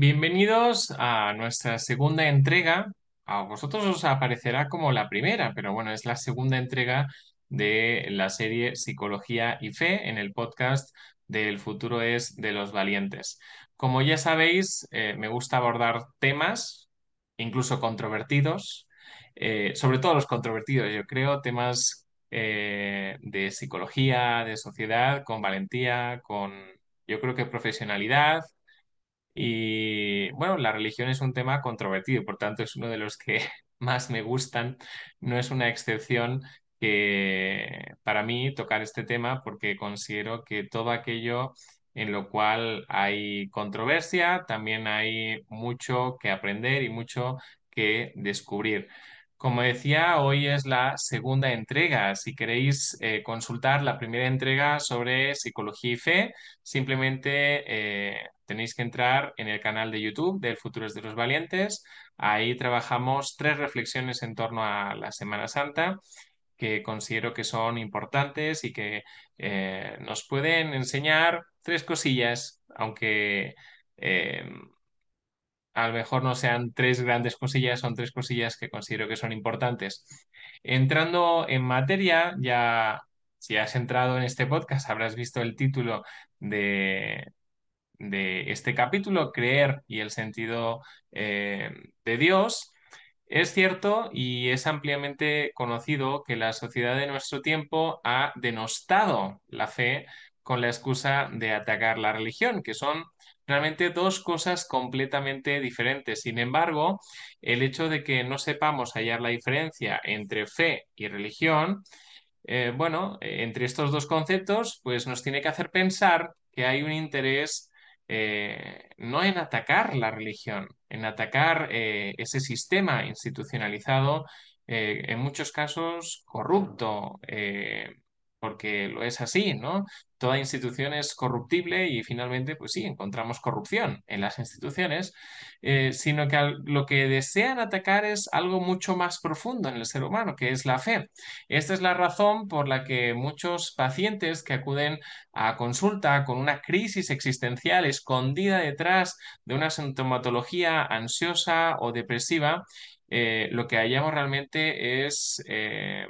Bienvenidos a nuestra segunda entrega. A vosotros os aparecerá como la primera, pero bueno, es la segunda entrega de la serie Psicología y Fe en el podcast del futuro es de los valientes. Como ya sabéis, eh, me gusta abordar temas, incluso controvertidos, eh, sobre todo los controvertidos, yo creo, temas eh, de psicología, de sociedad, con valentía, con, yo creo que profesionalidad y bueno, la religión es un tema controvertido, por tanto es uno de los que más me gustan. No es una excepción que para mí tocar este tema porque considero que todo aquello en lo cual hay controversia, también hay mucho que aprender y mucho que descubrir. Como decía, hoy es la segunda entrega. Si queréis eh, consultar la primera entrega sobre psicología y fe, simplemente eh, tenéis que entrar en el canal de YouTube del Futuros de los Valientes. Ahí trabajamos tres reflexiones en torno a la Semana Santa que considero que son importantes y que eh, nos pueden enseñar tres cosillas, aunque a lo mejor no sean tres grandes cosillas, son tres cosillas que considero que son importantes. Entrando en materia, ya si has entrado en este podcast, habrás visto el título de, este capítulo, Creer y el sentido eh, de Dios. Es cierto y es ampliamente conocido que la sociedad de nuestro tiempo ha denostado la fe con la excusa de atacar la religión, que son realmente dos cosas completamente diferentes. Sin embargo, el hecho de que no sepamos hallar la diferencia entre fe y religión, eh, bueno, eh, entre estos dos conceptos, pues nos tiene que hacer pensar que hay un interés eh, no en atacar la religión, en atacar ese sistema institucionalizado, en muchos casos corrupto, porque lo es así, ¿no? Toda institución es corruptible y finalmente, pues sí, encontramos corrupción en las instituciones, eh, sino que lo que desean atacar es algo mucho más profundo en el ser humano, que es la fe. Esta es la razón por la que muchos pacientes que acuden a consulta con una crisis existencial escondida detrás de una sintomatología ansiosa o depresiva, eh, lo que hallamos realmente es eh,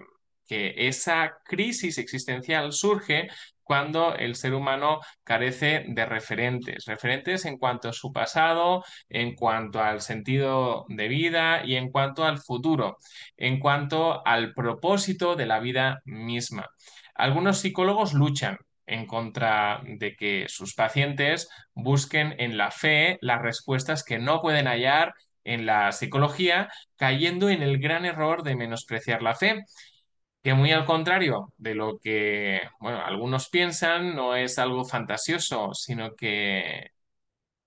que esa crisis existencial surge cuando el ser humano carece de referentes, referentes en cuanto a su pasado, en cuanto al sentido de vida y en cuanto al futuro, en cuanto al propósito de la vida misma. Algunos psicólogos luchan en contra de que sus pacientes busquen en la fe las respuestas que no pueden hallar en la psicología, cayendo en el gran error de menospreciar la fe, que muy al contrario de lo que, bueno, algunos piensan, no es algo fantasioso, sino que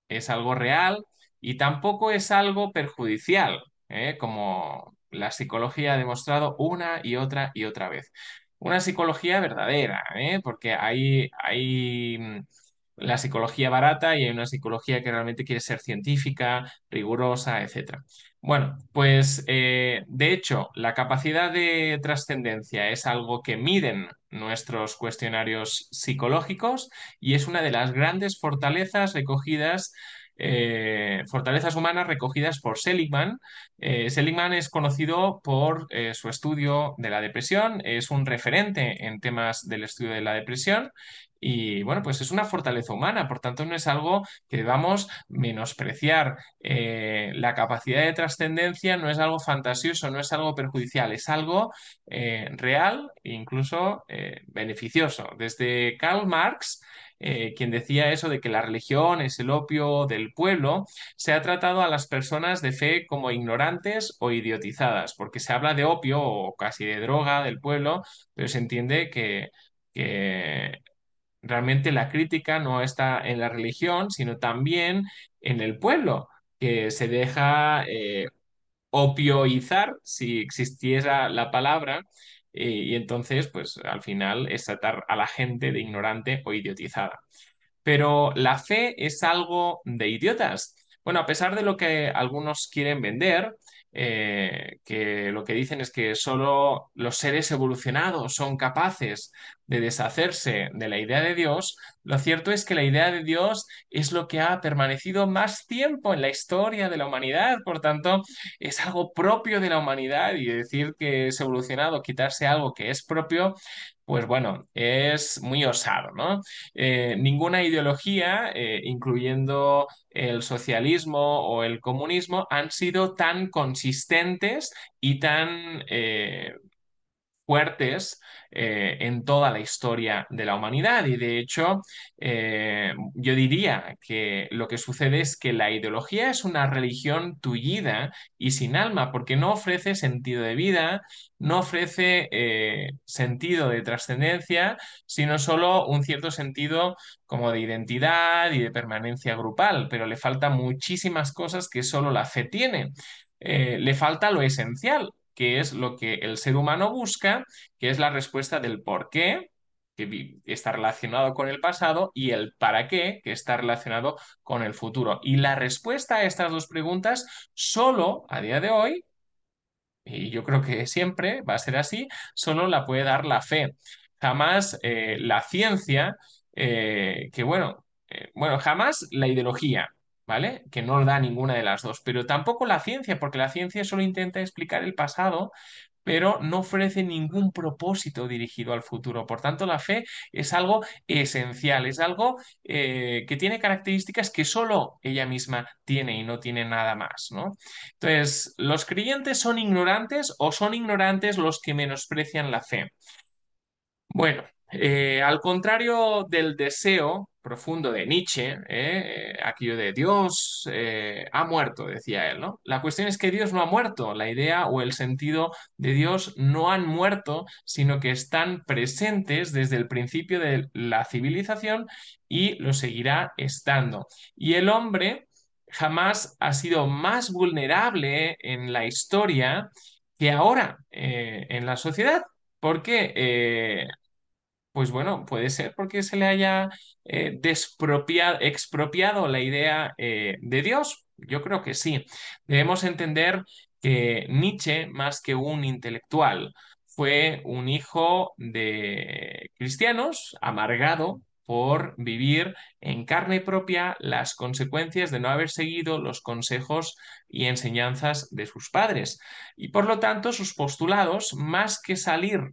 es algo real y tampoco es algo perjudicial, ¿eh? Como la psicología ha demostrado una y otra y otra vez. Una psicología verdadera, ¿eh? Porque hay, hay la psicología barata y hay una psicología que realmente quiere ser científica, rigurosa, etcétera. Bueno, pues eh, de hecho, la capacidad de trascendencia es algo que miden nuestros cuestionarios psicológicos y es una de las grandes fortalezas recogidas, eh, fortalezas humanas recogidas por Seligman. Eh, Seligman es conocido por su estudio de la depresión, es un referente en temas del estudio de la depresión. Y bueno, pues es una fortaleza humana, por tanto no es algo que debamos menospreciar. Eh, la capacidad de trascendencia no es algo fantasioso, no es algo perjudicial, es algo eh, real e incluso eh, beneficioso. Desde Karl Marx, quien decía eso de que la religión es el opio del pueblo, se ha tratado a las personas de fe como ignorantes o idiotizadas, porque se habla de opio o casi de droga del pueblo, pero se entiende que realmente la crítica no está en la religión, sino también en el pueblo, que se deja eh, opioizar, si existiera la palabra, eh, y entonces, pues al final es tratar a la gente de ignorante o idiotizada. Pero la fe es algo de idiotas. Bueno, a pesar de lo que algunos quieren vender, eh, que lo que dicen es que solo los seres evolucionados son capaces de deshacerse de la idea de Dios, lo cierto es que la idea de Dios es lo que ha permanecido más tiempo en la historia de la humanidad, por tanto, es algo propio de la humanidad y decir que es evolucionado, quitarse algo que es propio, pues bueno, es muy osado, ¿no? Eh, ninguna ideología, eh, incluyendo el socialismo o el comunismo, han sido tan consistentes y tan eh, fuertes eh, en toda la historia de la humanidad. Y de hecho, eh, yo diría que lo que sucede es que la ideología es una religión tullida y sin alma, porque no ofrece sentido de vida, no ofrece eh, sentido de trascendencia, sino solo un cierto sentido como de identidad y de permanencia grupal, pero le faltan muchísimas cosas que solo la fe tiene. le falta lo esencial, que es lo que el ser humano busca, que es la respuesta del por qué, que está relacionado con el pasado, y el para qué, que está relacionado con el futuro. Y la respuesta a estas dos preguntas solo a día de hoy, y yo creo que siempre va a ser así, solo la puede dar la fe. Jamás eh, la ciencia, eh, que bueno, eh, bueno, jamás la ideología, ¿vale? Que no da ninguna de las dos, pero tampoco la ciencia, porque la ciencia solo intenta explicar el pasado, pero no ofrece ningún propósito dirigido al futuro. Por tanto, la fe es algo esencial, es algo eh, que tiene características que solo ella misma tiene y no tiene nada más, ¿no? Entonces, ¿los creyentes son ignorantes o son ignorantes los que menosprecian la fe? Bueno, eh, al contrario del deseo profundo de Nietzsche, eh, aquello de Dios eh, ha muerto, decía él, ¿no? La cuestión es que Dios no ha muerto, la idea o el sentido de Dios no han muerto, sino que están presentes desde el principio de la civilización y lo seguirá estando. Y el hombre jamás ha sido más vulnerable en la historia que ahora en la sociedad. Porque pues bueno, puede ser porque se le haya eh, expropiado la idea eh, de Dios. Yo creo que sí. Debemos entender que Nietzsche, más que un intelectual, fue un hijo de cristianos, amargado por vivir en carne propia las consecuencias de no haber seguido los consejos y enseñanzas de sus padres. Y por lo tanto, sus postulados, más que salir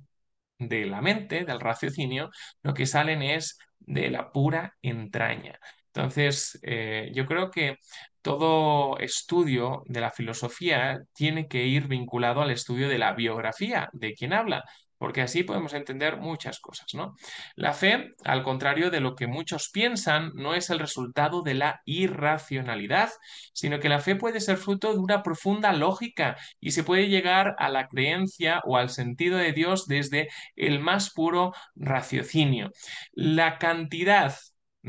de la mente, del raciocinio, lo que salen es de la pura entraña. Entonces, eh, yo creo que todo estudio de la filosofía tiene que ir vinculado al estudio de la biografía de quien habla porque así podemos entender muchas cosas, ¿no? La fe, al contrario de lo que muchos piensan, no es el resultado de la irracionalidad, sino que la fe puede ser fruto de una profunda lógica y se puede llegar a la creencia o al sentido de Dios desde el más puro raciocinio. La cantidad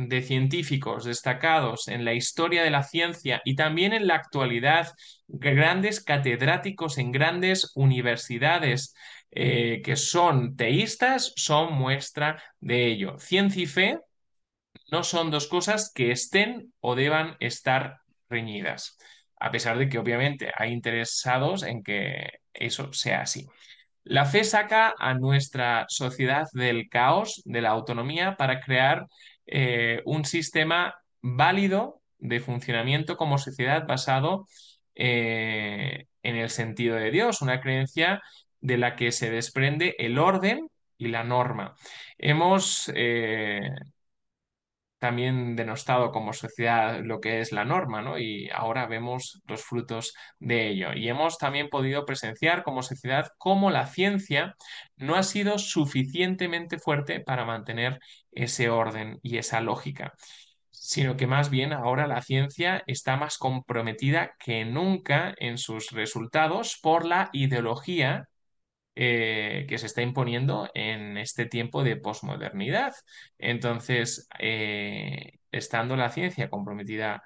de científicos destacados en la historia de la ciencia y también en la actualidad, grandes catedráticos en grandes universidades, eh, que son teístas son muestra de ello. Ciencia y fe no son dos cosas que estén o deban estar reñidas, a pesar de que obviamente hay interesados en que eso sea así. La fe saca a nuestra sociedad del caos, de la autonomía, para crear eh, un sistema válido de funcionamiento como sociedad basado eh, en el sentido de Dios, una creencia de la que se desprende el orden y la norma. Hemos eh, también denostado como sociedad lo que es la norma, ¿no? Y ahora vemos los frutos de ello. Y hemos también podido presenciar como sociedad cómo la ciencia no ha sido suficientemente fuerte para mantener ese orden y esa lógica sino que más bien ahora la ciencia está más comprometida que nunca en sus resultados por la ideología eh, que se está imponiendo en este tiempo de posmodernidad. Entonces, eh, estando la ciencia comprometida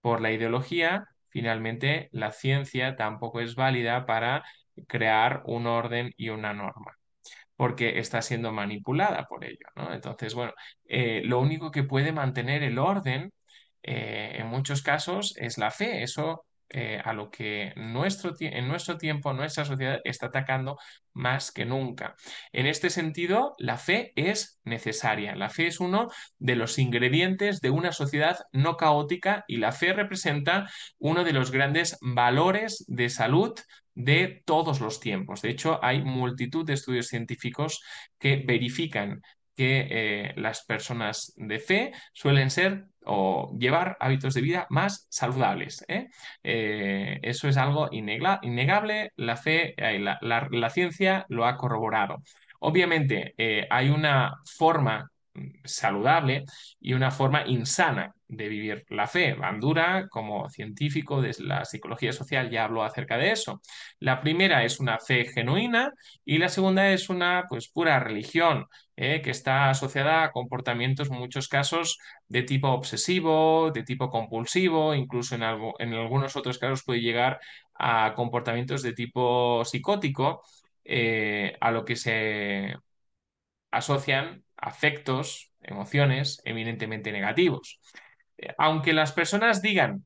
por la ideología, finalmente la ciencia tampoco es válida para crear un orden y una norma porque está siendo manipulada por ello. Entonces, bueno, eh, lo único que puede mantener el orden en muchos casos es la fe. Eso eh, a lo que nuestro, en nuestro tiempo, nuestra sociedad está atacando más que nunca. En este sentido, la fe es necesaria. La fe es uno de los ingredientes de una sociedad no caótica y la fe representa uno de los grandes valores de salud de todos los tiempos. De hecho, hay multitud de estudios científicos que verifican que eh, las personas de fe suelen ser o llevar hábitos de vida más saludables. ¿eh? Eh, eso es algo innegable, la fe, la, la, ciencia lo ha corroborado. Obviamente hay una forma saludable y una forma insana de vivir la fe. Bandura, como científico de la psicología social, ya habló acerca de eso. La primera es una fe genuina y la segunda es una pues pura religión eh, que está asociada a comportamientos, en muchos casos, de tipo obsesivo, de tipo compulsivo, incluso en, algo, en algunos otros casos puede llegar a comportamientos de tipo psicótico, eh, a lo que se asocian afectos, emociones eminentemente negativos. Eh, aunque las personas digan,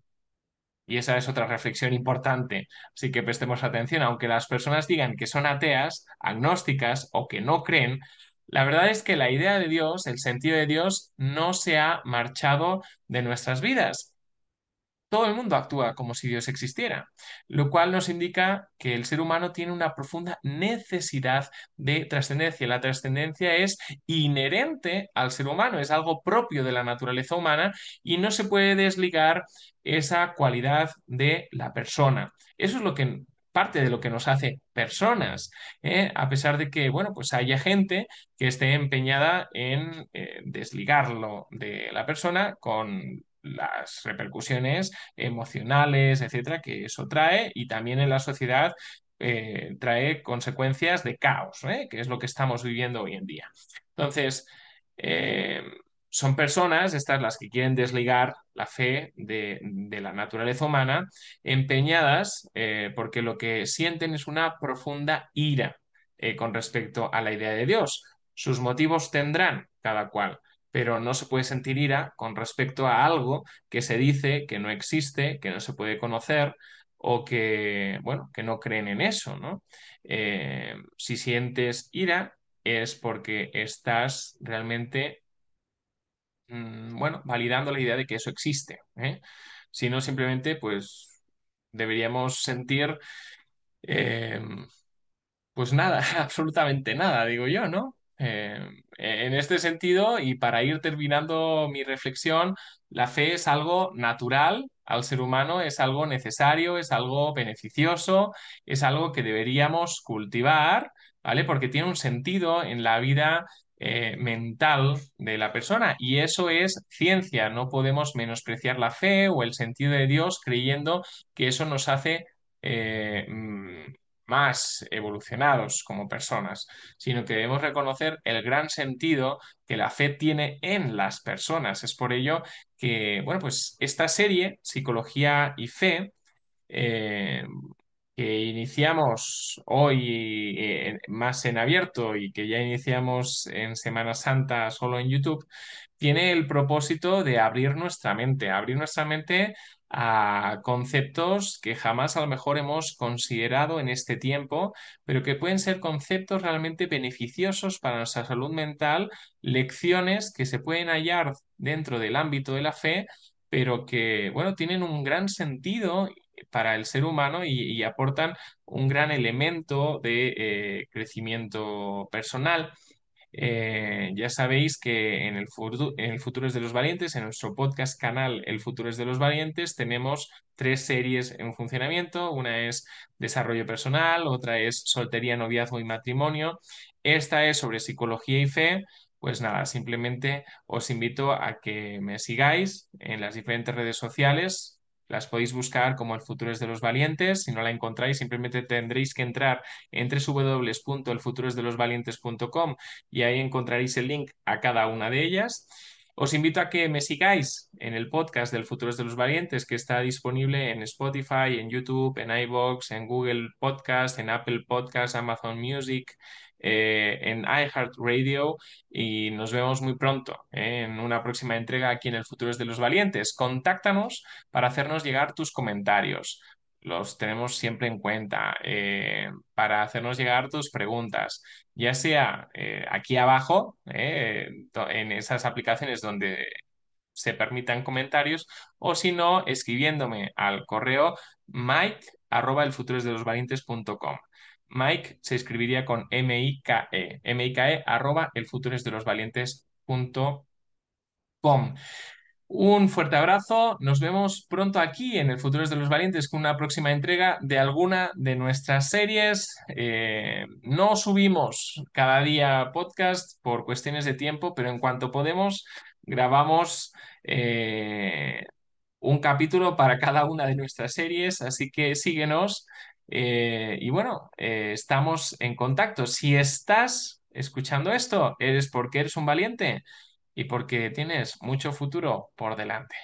y esa es otra reflexión importante, así que prestemos atención, aunque las personas digan que son ateas, agnósticas o que no creen, la verdad es que la idea de Dios, el sentido de Dios, no se ha marchado de nuestras vidas todo el mundo actúa como si Dios existiera, lo cual nos indica que el ser humano tiene una profunda necesidad de trascendencia. La trascendencia es inherente al ser humano, es algo propio de la naturaleza humana y no se puede desligar esa cualidad de la persona. Eso es lo que parte de lo que nos hace personas, ¿eh? a pesar de que, bueno, pues haya gente que esté empeñada en eh, desligarlo de la persona con las repercusiones emocionales, etcétera, que eso trae y también en la sociedad eh, trae consecuencias de caos, ¿eh? que es lo que estamos viviendo hoy en día. Entonces, eh, son personas, estas las que quieren desligar la fe de, de la naturaleza humana, empeñadas porque lo que sienten es una profunda ira con respecto a la idea de Dios. Sus motivos tendrán cada cual, pero no se puede sentir ira con respecto a algo que se dice que no existe, que no se puede conocer o que, bueno, que no creen en eso, ¿no? Eh, si sientes ira es porque estás realmente, mm, bueno, validando la idea de que eso existe, ¿eh? Si no, simplemente, pues, deberíamos sentir... Eh, pues nada, absolutamente nada, digo yo, ¿no? Eh, en este sentido, y para ir terminando mi reflexión, la fe es algo natural al ser humano, es algo necesario, es algo beneficioso, es algo que deberíamos cultivar, ¿vale? Porque tiene un sentido en la vida eh, mental de la persona y eso es ciencia, no podemos menospreciar la fe o el sentido de Dios creyendo que eso nos hace... Eh, mm, más evolucionados como personas, sino que debemos reconocer el gran sentido que la fe tiene en las personas. Es por ello que, bueno, pues esta serie, Psicología y Fe, eh, que iniciamos hoy eh, más en abierto y que ya iniciamos en Semana Santa solo en YouTube, tiene el propósito de abrir nuestra mente, abrir nuestra mente a conceptos que jamás a lo mejor hemos considerado en este tiempo, pero que pueden ser conceptos realmente beneficiosos para nuestra salud mental, lecciones que se pueden hallar dentro del ámbito de la fe, pero que, bueno, tienen un gran sentido para el ser humano y, aportan un gran elemento de eh, crecimiento personal. Eh, ya sabéis que en el, en el Futuro es de los Valientes, en nuestro podcast canal El Futuro es de los Valientes, tenemos tres series en funcionamiento. Una es Desarrollo Personal, otra es Soltería, Noviazgo y Matrimonio. Esta es sobre psicología y fe. Pues nada, simplemente os invito a que me sigáis en las diferentes redes sociales, las podéis buscar como El futuro es de los valientes. Si no la encontráis, simplemente tendréis que entrar en www.elfuturosdelosvalientes.com y ahí encontraréis el link a cada una de ellas. Os invito a que me sigáis en el podcast del Futuros de los Valientes, que está disponible en Spotify, en YouTube, en iVoox, en Google Podcast, en Apple Podcast, Amazon Music, eh, en iHeartRadio y nos vemos muy pronto eh, en una próxima entrega aquí en El Futuro de los Valientes. Contáctanos para hacernos llegar tus comentarios. Los tenemos siempre en cuenta eh, para hacernos llegar tus preguntas, ya sea aquí abajo, en esas aplicaciones donde se permitan comentarios o si no, escribiéndome al correo mike arroba elfuturosdelosvalientes.com. Mike se escribiría con M-I-K-E, M-I-K-E arroba. Un fuerte abrazo, nos vemos pronto aquí en el Futuros de los Valientes con una próxima entrega de alguna de nuestras series. Eh, no subimos cada día podcast por cuestiones de tiempo, pero en cuanto podemos grabamos eh, un capítulo para cada una de nuestras series, así que síguenos eh, y bueno, estamos en contacto. Si estás escuchando esto, eres porque eres un valiente y porque tienes mucho futuro por delante.